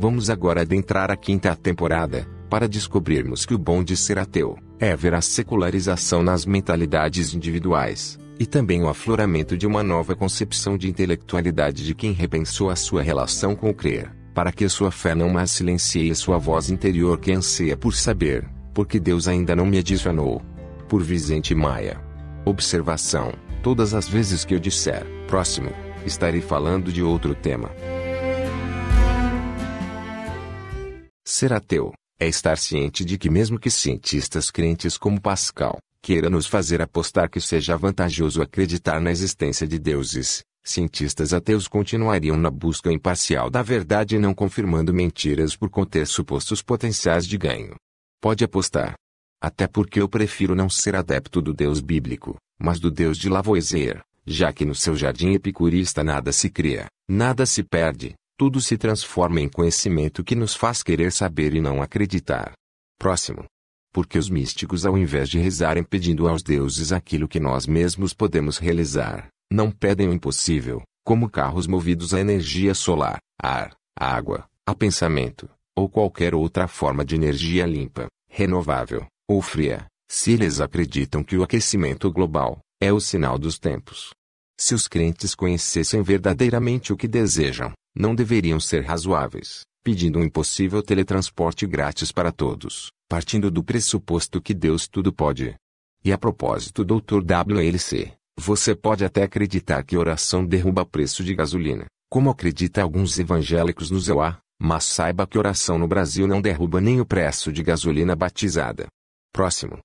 Vamos agora adentrar a quinta temporada, para descobrirmos que o bom de ser ateu é ver a secularização nas mentalidades individuais, e também o afloramento de uma nova concepção de intelectualidade de quem repensou a sua relação com o crer, para que sua fé não mais silencie sua voz interior que anseia por saber, porque Deus ainda não me adicionou. Por Vicente Maia. Observação: todas as vezes que eu disser próximo, estarei falando de outro tema. Ser ateu é estar ciente de que, mesmo que cientistas crentes como Pascal queiram nos fazer apostar que seja vantajoso acreditar na existência de deuses, cientistas ateus continuariam na busca imparcial da verdade e não confirmando mentiras por conter supostos potenciais de ganho. Pode apostar. Até porque eu prefiro não ser adepto do Deus bíblico, mas do Deus de Lavoisier, já que no seu jardim epicurista nada se cria, nada se perde, tudo se transforma em conhecimento que nos faz querer saber e não acreditar. Próximo. Porque os místicos, ao invés de rezarem pedindo aos deuses aquilo que nós mesmos podemos realizar, não pedem o impossível, como carros movidos a energia solar, ar, água, a pensamento, ou qualquer outra forma de energia limpa, renovável, ou fria, se eles acreditam que o aquecimento global é o sinal dos tempos. Se os crentes conhecessem verdadeiramente o que desejam, não deveriam ser razoáveis, pedindo um impossível teletransporte grátis para todos, partindo do pressuposto que Deus tudo pode. E a propósito, Dr. WLC, você pode até acreditar que oração derruba preço de gasolina, como acredita alguns evangélicos no ZEUA, mas saiba que oração no Brasil não derruba nem o preço de gasolina batizada. Próximo.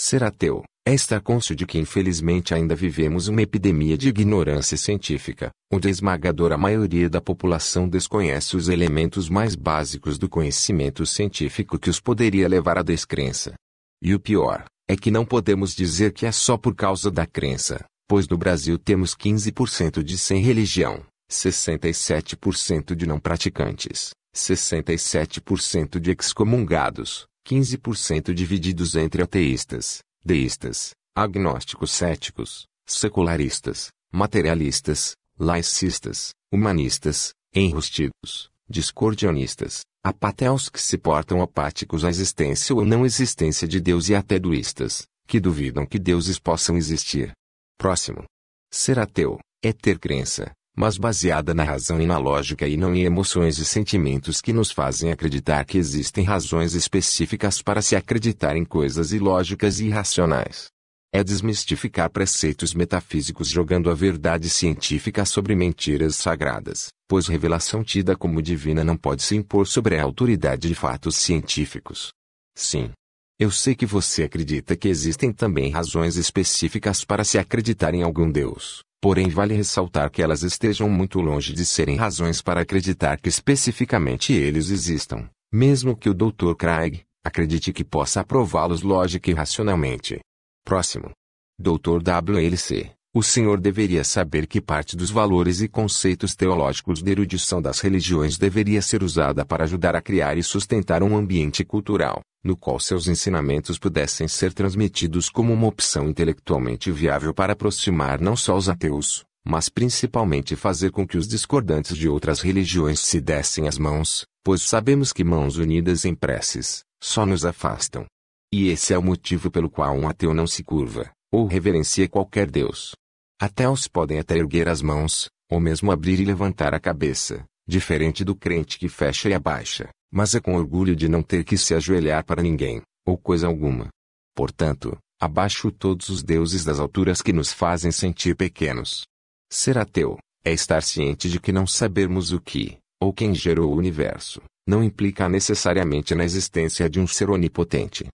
Ser ateu é estar cônscio de que infelizmente ainda vivemos uma epidemia de ignorância científica, onde a esmagadora maioria da população desconhece os elementos mais básicos do conhecimento científico que os poderia levar à descrença. E o pior, é que não podemos dizer que é só por causa da crença, pois no Brasil temos 15% de sem religião, 67% de não praticantes, 67% de excomungados, 15% divididos entre ateístas, deístas, agnósticos céticos, secularistas, materialistas, laicistas, humanistas, enrustidos, discordionistas, apateus que se portam apáticos à existência ou não existência de Deus e até duístas, que duvidam que deuses possam existir. Próximo. Ser ateu é ter crença, mas baseada na razão e na lógica e não em emoções e sentimentos que nos fazem acreditar que existem razões específicas para se acreditar em coisas ilógicas e irracionais. É desmistificar preceitos metafísicos jogando a verdade científica sobre mentiras sagradas, pois revelação tida como divina não pode se impor sobre a autoridade de fatos científicos. Sim. Eu sei que você acredita que existem também razões específicas para se acreditar em algum Deus. Porém, vale ressaltar que elas estejam muito longe de serem razões para acreditar que especificamente eles existam, mesmo que o Dr. Craig acredite que possa aprová-los lógica e racionalmente. Próximo. Dr. WLC. O senhor deveria saber que parte dos valores e conceitos teológicos de erudição das religiões deveria ser usada para ajudar a criar e sustentar um ambiente cultural, no qual seus ensinamentos pudessem ser transmitidos como uma opção intelectualmente viável para aproximar não só os ateus, mas principalmente fazer com que os discordantes de outras religiões se dessem as mãos, pois sabemos que mãos unidas em preces só nos afastam. E esse é o motivo pelo qual um ateu não se curva, ou reverencia qualquer Deus. Ateus podem até erguer as mãos, ou mesmo abrir e levantar a cabeça, diferente do crente que fecha e abaixa, mas é com orgulho de não ter que se ajoelhar para ninguém, ou coisa alguma. Portanto, abaixo todos os deuses das alturas que nos fazem sentir pequenos. Ser ateu é estar ciente de que não sabermos o que, ou quem gerou o universo, não implica necessariamente na existência de um ser onipotente.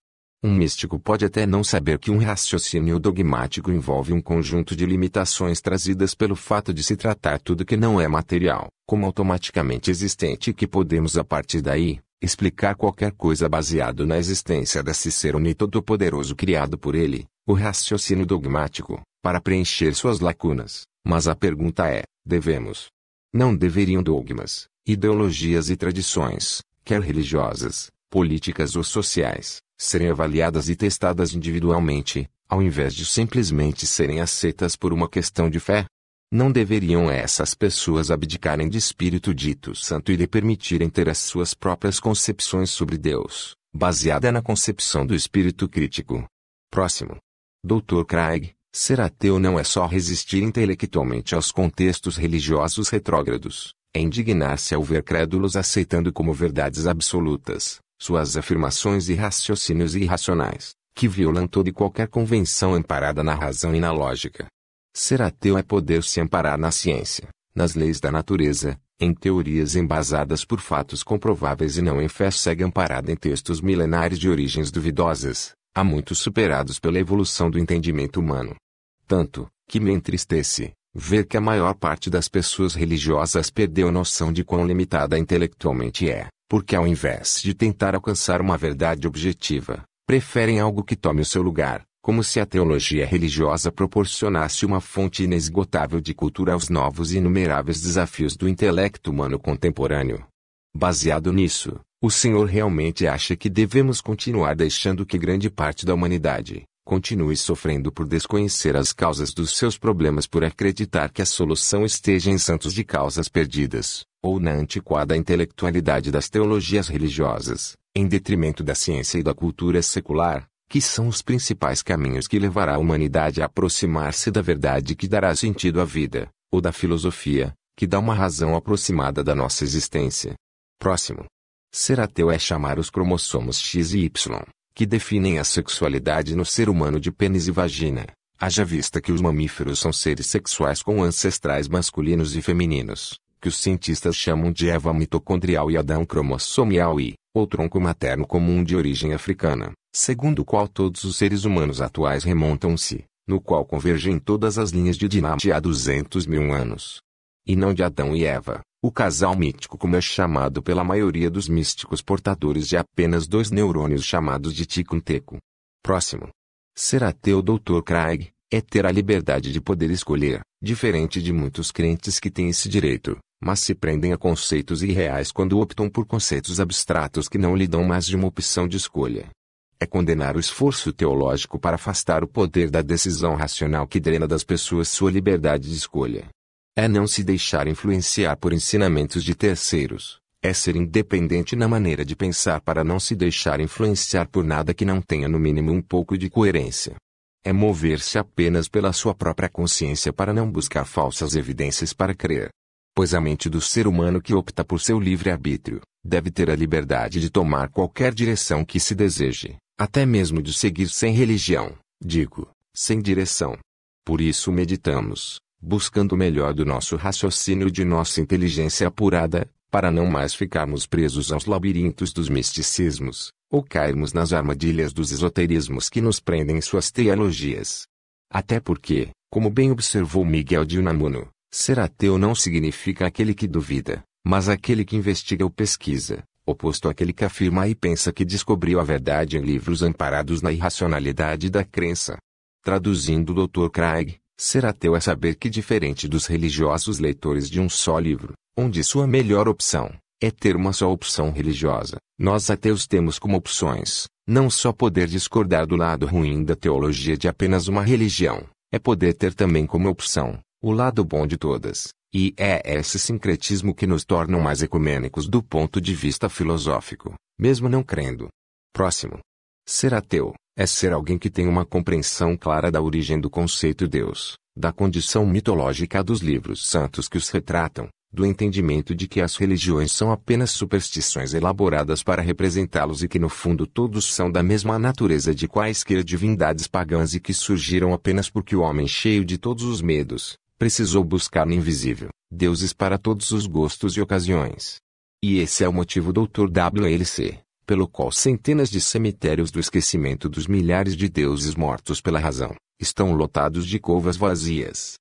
Um místico pode até não saber que um raciocínio dogmático envolve um conjunto de limitações trazidas pelo fato de se tratar tudo que não é material, como automaticamente existente e que podemos a partir daí, explicar qualquer coisa baseado na existência desse ser onitodo-poderoso criado por ele, o raciocínio dogmático, para preencher suas lacunas. Mas a pergunta é, devemos? Não deveriam dogmas, ideologias e tradições, quer religiosas, políticas ou sociais, serem avaliadas e testadas individualmente, ao invés de simplesmente serem aceitas por uma questão de fé? Não deveriam essas pessoas abdicarem de espírito dito santo e lhe permitirem ter as suas próprias concepções sobre Deus, baseada na concepção do espírito crítico. Próximo. Dr. Craig, ser ateu não é só resistir intelectualmente aos contextos religiosos retrógrados, é indignar-se ao ver crédulos aceitando como verdades absolutas, suas afirmações e raciocínios irracionais, que violam toda e qualquer convenção amparada na razão e na lógica. Ser ateu é poder se amparar na ciência, nas leis da natureza, em teorias embasadas por fatos comprováveis e não em fé cega amparada em textos milenares de origens duvidosas, há muitos superados pela evolução do entendimento humano. Tanto, que me entristece, ver que a maior parte das pessoas religiosas perdeu noção de quão limitada intelectualmente é, porque ao invés de tentar alcançar uma verdade objetiva, preferem algo que tome o seu lugar, como se a teologia religiosa proporcionasse uma fonte inesgotável de cultura aos novos e inumeráveis desafios do intelecto humano contemporâneo. Baseado nisso, o Senhor realmente acha que devemos continuar deixando que grande parte da humanidade continue sofrendo por desconhecer as causas dos seus problemas por acreditar que a solução esteja em santos de causas perdidas, ou na antiquada intelectualidade das teologias religiosas, em detrimento da ciência e da cultura secular, que são os principais caminhos que levará a humanidade a aproximar-se da verdade que dará sentido à vida, ou da filosofia, que dá uma razão aproximada da nossa existência. Próximo. Ser ateu é chamar os cromossomos X e Y, que definem a sexualidade no ser humano de pênis e vagina, haja vista que os mamíferos são seres sexuais com ancestrais masculinos e femininos, que os cientistas chamam de Eva mitocondrial e Adão cromossomial e, ou tronco materno comum de origem africana, segundo o qual todos os seres humanos atuais remontam-se, no qual convergem todas as linhas de dinastia há 200 mil anos. E não de Adão e Eva, o casal mítico como é chamado pela maioria dos místicos portadores de apenas dois neurônios chamados de ticum-teco. Próximo. Ser ateu Dr. Craig, é ter a liberdade de poder escolher, diferente de muitos crentes que têm esse direito, mas se prendem a conceitos irreais quando optam por conceitos abstratos que não lhe dão mais de uma opção de escolha. É condenar o esforço teológico para afastar o poder da decisão racional que drena das pessoas sua liberdade de escolha. É não se deixar influenciar por ensinamentos de terceiros. É ser independente na maneira de pensar para não se deixar influenciar por nada que não tenha no mínimo um pouco de coerência. É mover-se apenas pela sua própria consciência para não buscar falsas evidências para crer pois a mente do ser humano que opta por seu livre-arbítrio, deve ter a liberdade de tomar qualquer direção que se deseje, até mesmo de seguir sem religião, digo, sem direção. Por isso meditamos, buscando o melhor do nosso raciocínio e de nossa inteligência apurada, para não mais ficarmos presos aos labirintos dos misticismos, ou cairmos nas armadilhas dos esoterismos que nos prendem em suas teologias. Até porque, como bem observou Miguel de Unamuno, Ser ateu não significa aquele que duvida, mas aquele que investiga ou pesquisa, oposto àquele que afirma e pensa que descobriu a verdade em livros amparados na irracionalidade da crença. Traduzindo o Dr. Craig, ser ateu é saber que diferente dos religiosos leitores de um só livro, onde sua melhor opção é ter uma só opção religiosa, nós ateus temos como opções, não só poder discordar do lado ruim da teologia de apenas uma religião, é poder ter também como opção o lado bom de todas, e é esse sincretismo que nos torna mais ecumênicos do ponto de vista filosófico, mesmo não crendo. Próximo. Ser ateu é ser alguém que tem uma compreensão clara da origem do conceito Deus, da condição mitológica dos livros santos que os retratam, do entendimento de que as religiões são apenas superstições elaboradas para representá-los e que no fundo todos são da mesma natureza de quaisquer divindades pagãs e que surgiram apenas porque o homem cheio de todos os medos, precisou buscar no invisível, deuses para todos os gostos e ocasiões. E esse é o motivo Dr. WLC, pelo qual centenas de cemitérios do esquecimento dos milhares de deuses mortos pela razão, estão lotados de covas vazias.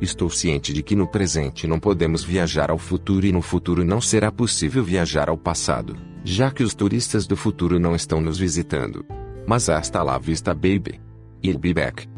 Estou ciente de que no presente não podemos viajar ao futuro e no futuro não será possível viajar ao passado, já que os turistas do futuro não estão nos visitando. Mas hasta lá vista baby. I'll be back.